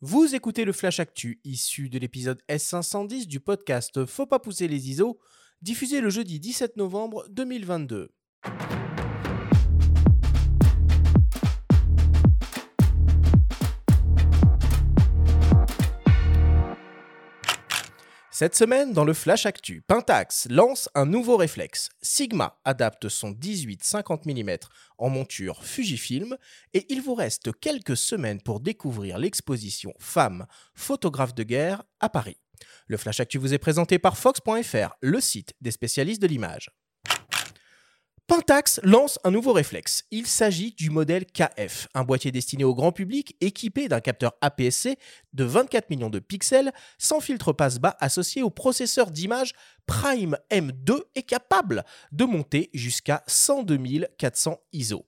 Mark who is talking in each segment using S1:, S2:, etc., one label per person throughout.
S1: Vous écoutez le Flash Actu, issu de l'épisode S510 du podcast Faut pas pousser les ISO, diffusé le jeudi 17 novembre 2022. Cette semaine, dans le Flash Actu, Pentax lance un nouveau réflexe. Sigma adapte son 18-50 mm en monture Fujifilm et il vous reste quelques semaines pour découvrir l'exposition Femmes, photographes de guerre à Paris. Le Flash Actu vous est présenté par Fox.fr, le site des spécialistes de l'image. Pentax lance un nouveau réflexe. Il s'agit du modèle KF, un boîtier destiné au grand public équipé d'un capteur APS-C de 24 millions de pixels sans filtre passe-bas associé au processeur d'image Prime M2 et capable de monter jusqu'à 102 400 ISO.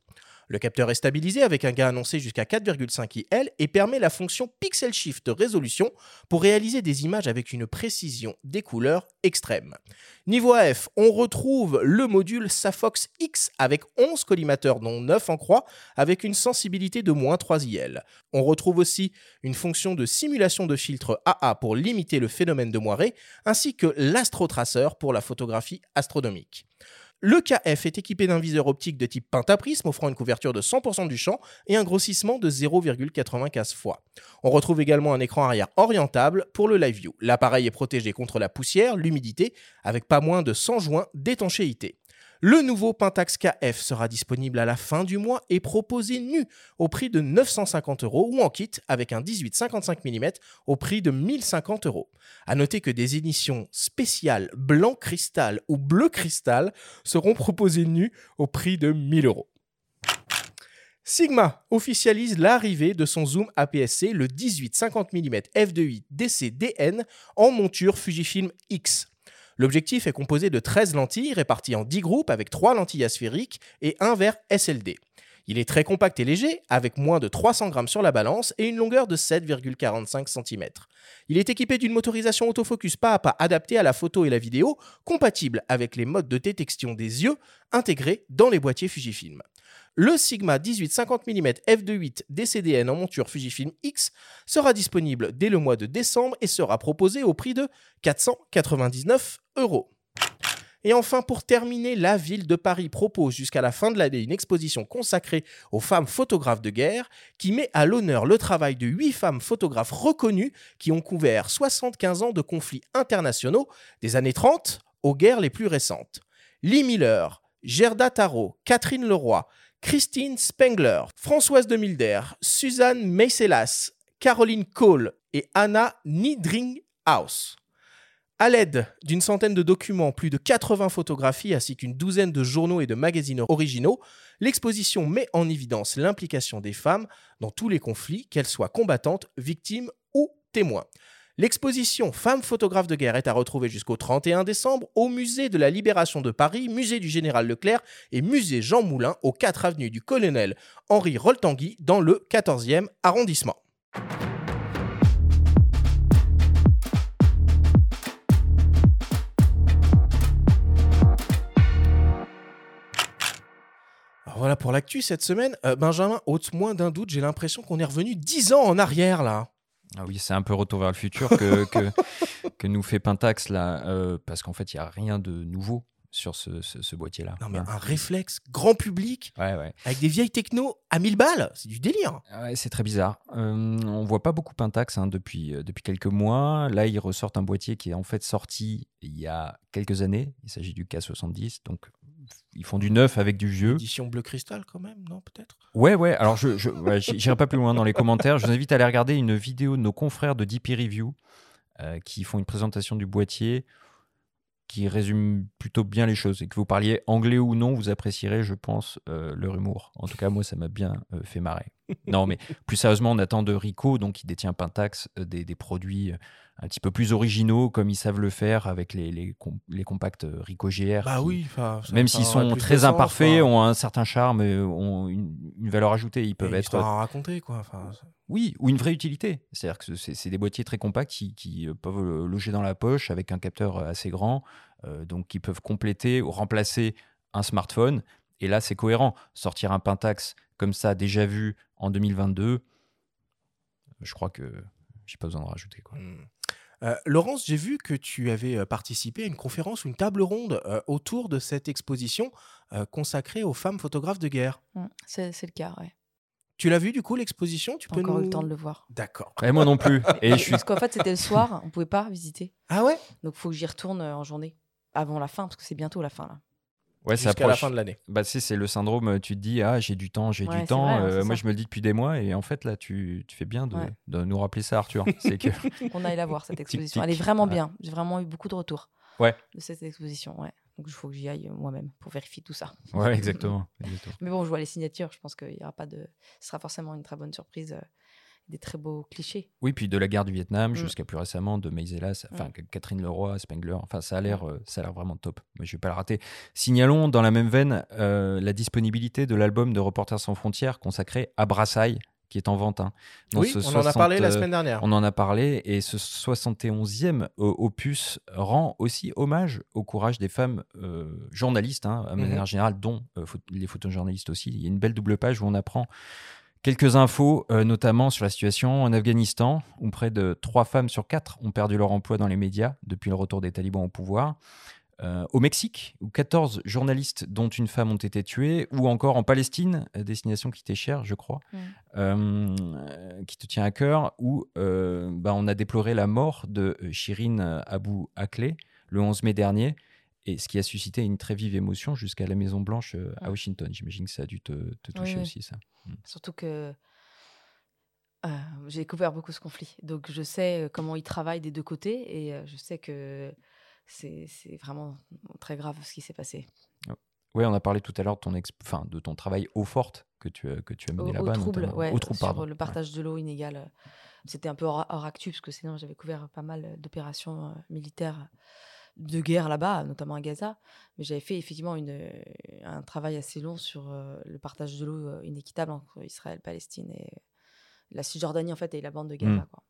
S1: Le capteur est stabilisé avec un gain annoncé jusqu'à 4,5 IL et permet la fonction Pixel Shift résolution pour réaliser des images avec une précision des couleurs extrême. Niveau AF, on retrouve le module Safox X avec 11 collimateurs dont 9 en croix avec une sensibilité de moins 3 IL. On retrouve aussi une fonction de simulation de filtre AA pour limiter le phénomène de moirée ainsi que l'astrotraceur pour la photographie astronomique. Le KF est équipé d'un viseur optique de type pentaprisme offrant une couverture de 100% du champ et un grossissement de 0,95 fois. On retrouve également un écran arrière orientable pour le live view. L'appareil est protégé contre la poussière, l'humidité, avec pas moins de 100 joints d'étanchéité. Le nouveau Pentax KF sera disponible à la fin du mois et proposé nu au prix de 950 euros ou en kit avec un 18-55 mm au prix de 1050 euros. A noter que des éditions spéciales blanc cristal ou bleu cristal seront proposées nues au prix de 1000 euros. Sigma officialise l'arrivée de son zoom APS-C, le 18-50 mm f2.8 DC-DN en monture Fujifilm X. L'objectif est composé de 13 lentilles réparties en 10 groupes avec 3 lentilles asphériques et un verre SLD. Il est très compact et léger, avec moins de 300 grammes sur la balance et une longueur de 7,45 cm. Il est équipé d'une motorisation autofocus pas à pas adaptée à la photo et la vidéo, compatible avec les modes de détection des yeux intégrés dans les boîtiers Fujifilm. Le Sigma 18-50 mm f2.8 DCDN en monture Fujifilm X sera disponible dès le mois de décembre et sera proposé au prix de 499 euros. Et enfin, pour terminer, la ville de Paris propose jusqu'à la fin de l'année une exposition consacrée aux femmes photographes de guerre qui met à l'honneur le travail de huit femmes photographes reconnues qui ont couvert 75 ans de conflits internationaux des années 30 aux guerres les plus récentes. Lee Miller, Gerda Tarot, Catherine Leroy, Christine Spengler, Françoise de Milder, Suzanne Meiselas, Caroline Cole et Anna Niedringhaus. À l'aide d'une centaine de documents, plus de 80 photographies ainsi qu'une douzaine de journaux et de magazines originaux, l'exposition met en évidence l'implication des femmes dans tous les conflits, qu'elles soient combattantes, victimes ou témoins. L'exposition Femmes photographes de guerre est à retrouver jusqu'au 31 décembre au musée de la Libération de Paris, musée du Général Leclerc et musée Jean Moulin aux 4 avenues du Colonel Henri Roltangui dans le 14e arrondissement. voilà pour l'actu cette semaine. Euh, Benjamin, ôte moins d'un doute, j'ai l'impression qu'on est revenu 10 ans en arrière là.
S2: Ah oui, c'est un peu retour vers le futur que, que, nous fait Pentax là, euh, parce qu'en fait, il n'y a rien de nouveau sur ce, boîtier-là.
S1: Non, mais un réflexe grand public avec des vieilles techno à 1000 balles, c'est du délire.
S2: Ouais, c'est très bizarre. Euh, on voit pas beaucoup Pentax hein, depuis, euh, depuis quelques mois. Là, ils ressortent un boîtier qui est en fait sorti il y a quelques années. Il s'agit du K70, donc ils font du neuf avec du vieux.
S1: Édition bleu cristal quand même, non peut-être?
S2: Ouais, ouais. Alors je, je pas plus loin dans les commentaires. Je vous invite à aller regarder une vidéo de nos confrères de DP Review euh, qui font une présentation du boîtier qui résume plutôt bien les choses. Et que vous parliez anglais ou non, vous apprécierez, je pense, euh, leur humour. En tout cas, moi, ça m'a bien euh, fait marrer. non, mais plus sérieusement, on attend de Rico, donc qui détient Pentax, des, des, produits un petit peu plus originaux comme ils savent le faire avec les, les, les compacts euh, Ricoh GR.
S1: Bah oui,
S2: même s'ils sont très imparfaits, ont un certain charme, ont une, valeur ajoutée. Ils peuvent être.
S1: à raconter quoi.
S2: oui, ou une vraie utilité. C'est-à-dire que c'est des boîtiers très compacts qui, qui, euh, peuvent loger dans la poche avec un capteur euh, assez grand, donc qui peuvent compléter ou remplacer un smartphone. Et là, c'est cohérent. Sortir un Pentax comme ça, déjà vu en 2022, je crois que j'ai pas besoin de rajouter. Quoi.
S1: Hmm. Euh, Laurence, j'ai vu que tu avais euh, participé à une conférence ou une table ronde euh, autour de cette exposition euh, consacrée aux femmes photographes de guerre.
S3: Mm, C'est le cas, ouais.
S1: Tu l'as vu du coup l'exposition? Tu
S3: Pas
S1: peux
S3: encore eu le temps de le voir.
S1: D'accord.
S2: Et moi non plus. Et je suis.
S3: Parce qu'en fait, c'était le soir, on pouvait pas visiter.
S1: Ah ouais?
S3: Donc, faut que j'y retourne en journée, avant la fin, parce que c'est bientôt la fin, là.
S2: Ouais,
S1: Jusqu'à la fin de l'année.
S2: Bah, c'est le syndrome, euh, tu te dis, ah, j'ai du temps, j'ai
S3: Ouais,
S2: du temps.
S3: vrai,
S2: Euh, moi, je me le dis depuis des mois, et en fait, là, tu, tu fais bien de,
S3: Ouais.
S2: de nous rappeler ça, Arthur. c'est que.
S3: On aille la voir, cette exposition.
S2: tic.
S3: Elle est vraiment
S2: Ouais.
S3: bien. J'ai vraiment eu beaucoup de retours
S2: Ouais.
S3: de cette exposition, ouais. Donc, il faut que j'y aille euh, moi-même pour vérifier tout ça.
S2: Ouais, exactement. exactement.
S3: Mais bon, je vois les signatures, je pense qu'il y aura pas de... Ce sera forcément une très bonne surprise, euh, des très beaux clichés.
S2: Oui, puis de la guerre du Vietnam
S3: Mm.
S2: jusqu'à plus récemment de Maisela, ça- enfin Catherine Leroy, Spengler, enfin ça a l'air, euh, ça a l'air vraiment top. Moi, je vais pas le rater. Signalons dans la même veine euh, la disponibilité de l'album de Reporters sans frontières consacré à Brassailles, qui est en vente. hein. Dans
S1: Oui,
S2: ce
S1: on en a parlé la
S2: 60, euh,
S1: semaine dernière.
S2: On en a parlé et ce 71e euh, opus rend aussi hommage au courage des femmes euh, journalistes, hein, à
S1: Mhm.
S2: manière générale, dont euh, les photojournalistes aussi. Il y a une belle double page où on apprend quelques infos, euh, notamment sur la situation en Afghanistan, où près de 3 femmes sur 4 ont perdu leur emploi dans les médias depuis le retour des talibans au pouvoir. Euh, au Mexique, où 14 journalistes, dont une femme, ont été tués, ou encore en Palestine, destination qui t'est chère, je crois,
S3: Mm.
S2: euh, qui te tient à cœur, où bah, on a déploré la mort de Shirin Abu Akleh le 11 mai dernier, et ce qui a suscité une très vive émotion jusqu'à la Maison Blanche euh, à
S3: Mm.
S2: Washington. J'imagine que ça a dû te, te toucher
S3: oui.
S2: aussi, ça.
S3: Surtout que euh, j'ai découvert beaucoup ce conflit. Donc, je sais euh, comment ils travaillent des deux côtés et je sais que c'est vraiment très grave ce qui s'est passé.
S2: Oui, on a parlé tout à l'heure de ton, exp- enfin, de ton travail eau forte que tu, as- que tu as
S3: Au,
S2: mené
S3: au
S2: là-bas.
S3: trouble,
S2: notamment.
S3: ouais,
S2: Au trouble,
S3: sur
S2: pardon.
S3: le partage de l'eau inégale. C'était un peu hors, hors actu, parce que sinon j'avais couvert pas mal d'opérations militaires de guerre là-bas, notamment à Gaza. Mais j'avais fait effectivement une, euh, un travail assez long sur euh, le partage de l'eau euh, inéquitable entre Israël, Palestine et la Cisjordanie en fait et la bande de Gaza.
S2: Mm.
S3: quoi.